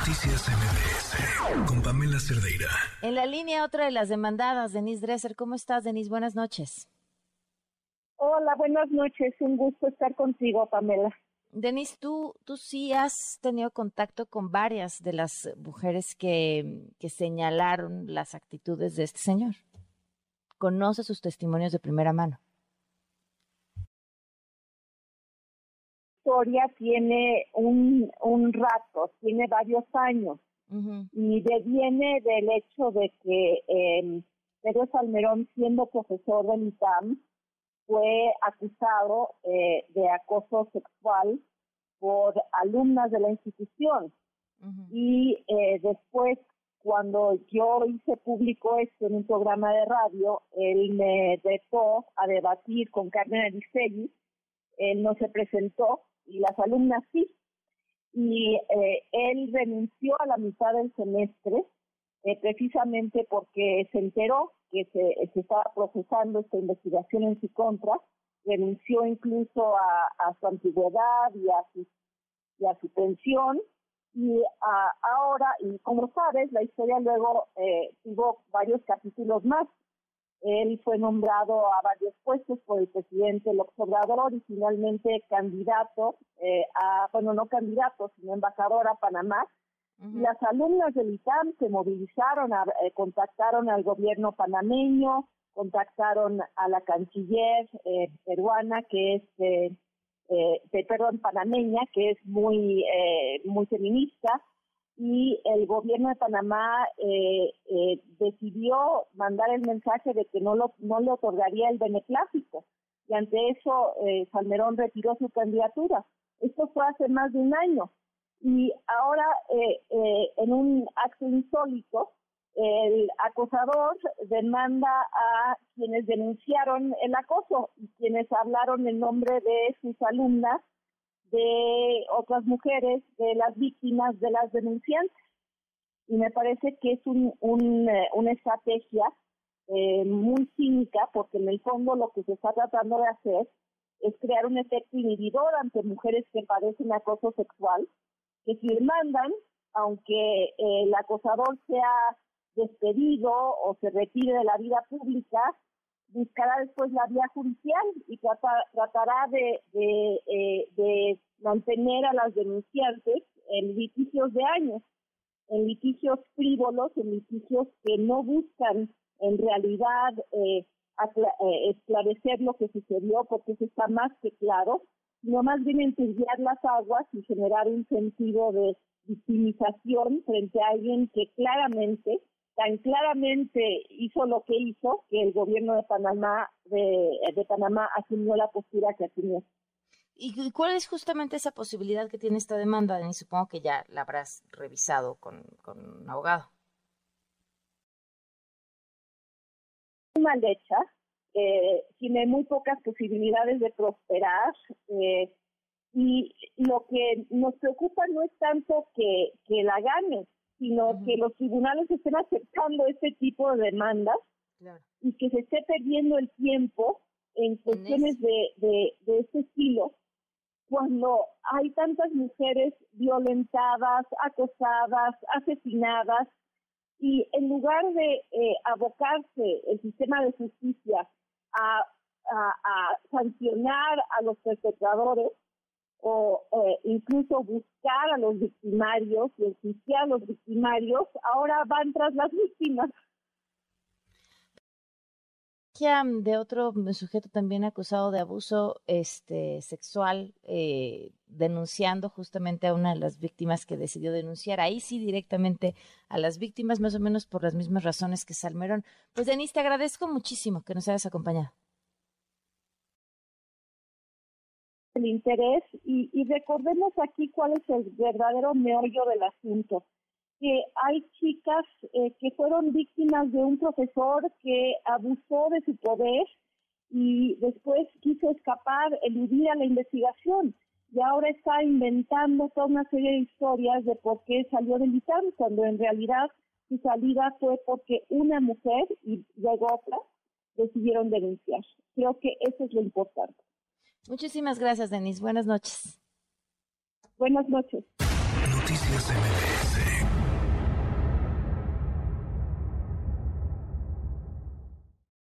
Noticias MBS con Pamela Cerdeira. En la línea otra de las demandadas, Denise Dresser. ¿Cómo estás, Denise? Buenas noches. Hola, buenas noches. Un gusto estar contigo, Pamela. Denise, tú, tú sí has tenido contacto con varias de las mujeres que, que señalaron las actitudes de este señor. ¿Conoces sus testimonios de primera mano? Historia tiene un, un rato, tiene varios años y deviene del hecho de que eh, Pedro Salmerón, siendo profesor del ITAM, fue acusado eh, de acoso sexual por alumnas de la institución. Y eh, después, cuando yo hice público esto en un programa de radio, él me dejó a debatir con Carmen Aristegui. Él no se presentó y las alumnas sí. Y eh, él renunció a la mitad del semestre eh, precisamente porque se enteró que se, estaba procesando esta investigación en su contra, renunció incluso a, su antigüedad y a su, y a su pensión, y ahora, y como sabes, la historia luego eh, tuvo varios capítulos más. Él fue nombrado a varios puestos por el presidente López Obrador y finalmente candidato eh, a, bueno, no candidato, sino embajador a Panamá. Las alumnas del ITAM se movilizaron, eh, contactaron al gobierno panameño, contactaron a la canciller eh, peruana, que es, de, perdón, panameña, que es muy, muy feminista, y el gobierno de Panamá eh, eh, decidió mandar el mensaje de que no, lo, no le otorgaría el beneplácito. Y ante eso, eh, Salmerón retiró su candidatura. Esto fue hace más de un año. Y ahora, en un acto insólito, el acosador demanda a quienes denunciaron el acoso y quienes hablaron en nombre de sus alumnas de otras mujeres, de las víctimas, de las denunciantes. Y me parece que es un, eh, una estrategia eh, muy cínica, porque en el fondo lo que se está tratando de hacer es crear un efecto inhibidor ante mujeres que padecen acoso sexual, que si aunque eh, el acosador sea despedido o se retire de la vida pública, buscará después la vía judicial y tratará de, eh, de, mantener a las denunciantes en litigios de años, en litigios frívolos, en litigios que no buscan en realidad eh, eh, esclarecer lo que sucedió, porque eso está más que claro, sino más bien enturbiar las aguas y generar un sentido de victimización frente a alguien que claramente tan claramente hizo lo que hizo que el gobierno de Panamá de, Panamá asumió la postura que asumió. ¿Y cuál es justamente esa posibilidad que tiene esta demanda? Y supongo que ya la habrás revisado con, un abogado. Mal hecha, eh, tiene muy pocas posibilidades de prosperar. Eh, y lo que nos preocupa no es tanto que, que la gane, sino que los tribunales estén aceptando este tipo de demandas y que se esté perdiendo el tiempo en cuestiones de, de, este estilo cuando hay tantas mujeres violentadas, acosadas, asesinadas, y en lugar de eh, abocarse el sistema de justicia a, a sancionar a los perpetradores, o eh, incluso buscar a los victimarios y enjuiciar a los victimarios, ahora van tras las víctimas. De otro sujeto también acusado de abuso este, sexual, eh, denunciando justamente a una de las víctimas que decidió denunciar, ahí sí directamente a las víctimas, más o menos por las mismas razones que Salmerón. Pues Denise, te agradezco muchísimo que nos hayas acompañado. El interés y, recordemos aquí cuál es el verdadero meollo del asunto que hay chicas eh, que fueron víctimas de un profesor que abusó de su poder y después quiso escapar, eludir la investigación y ahora está inventando toda una serie de historias de por qué salió del ITAM, cuando en realidad su salida fue porque una mujer y luego otra decidieron denunciar. Creo que eso es lo importante. Muchísimas gracias, Denis. Buenas noches. Buenas noches. Noticias Noticias MBS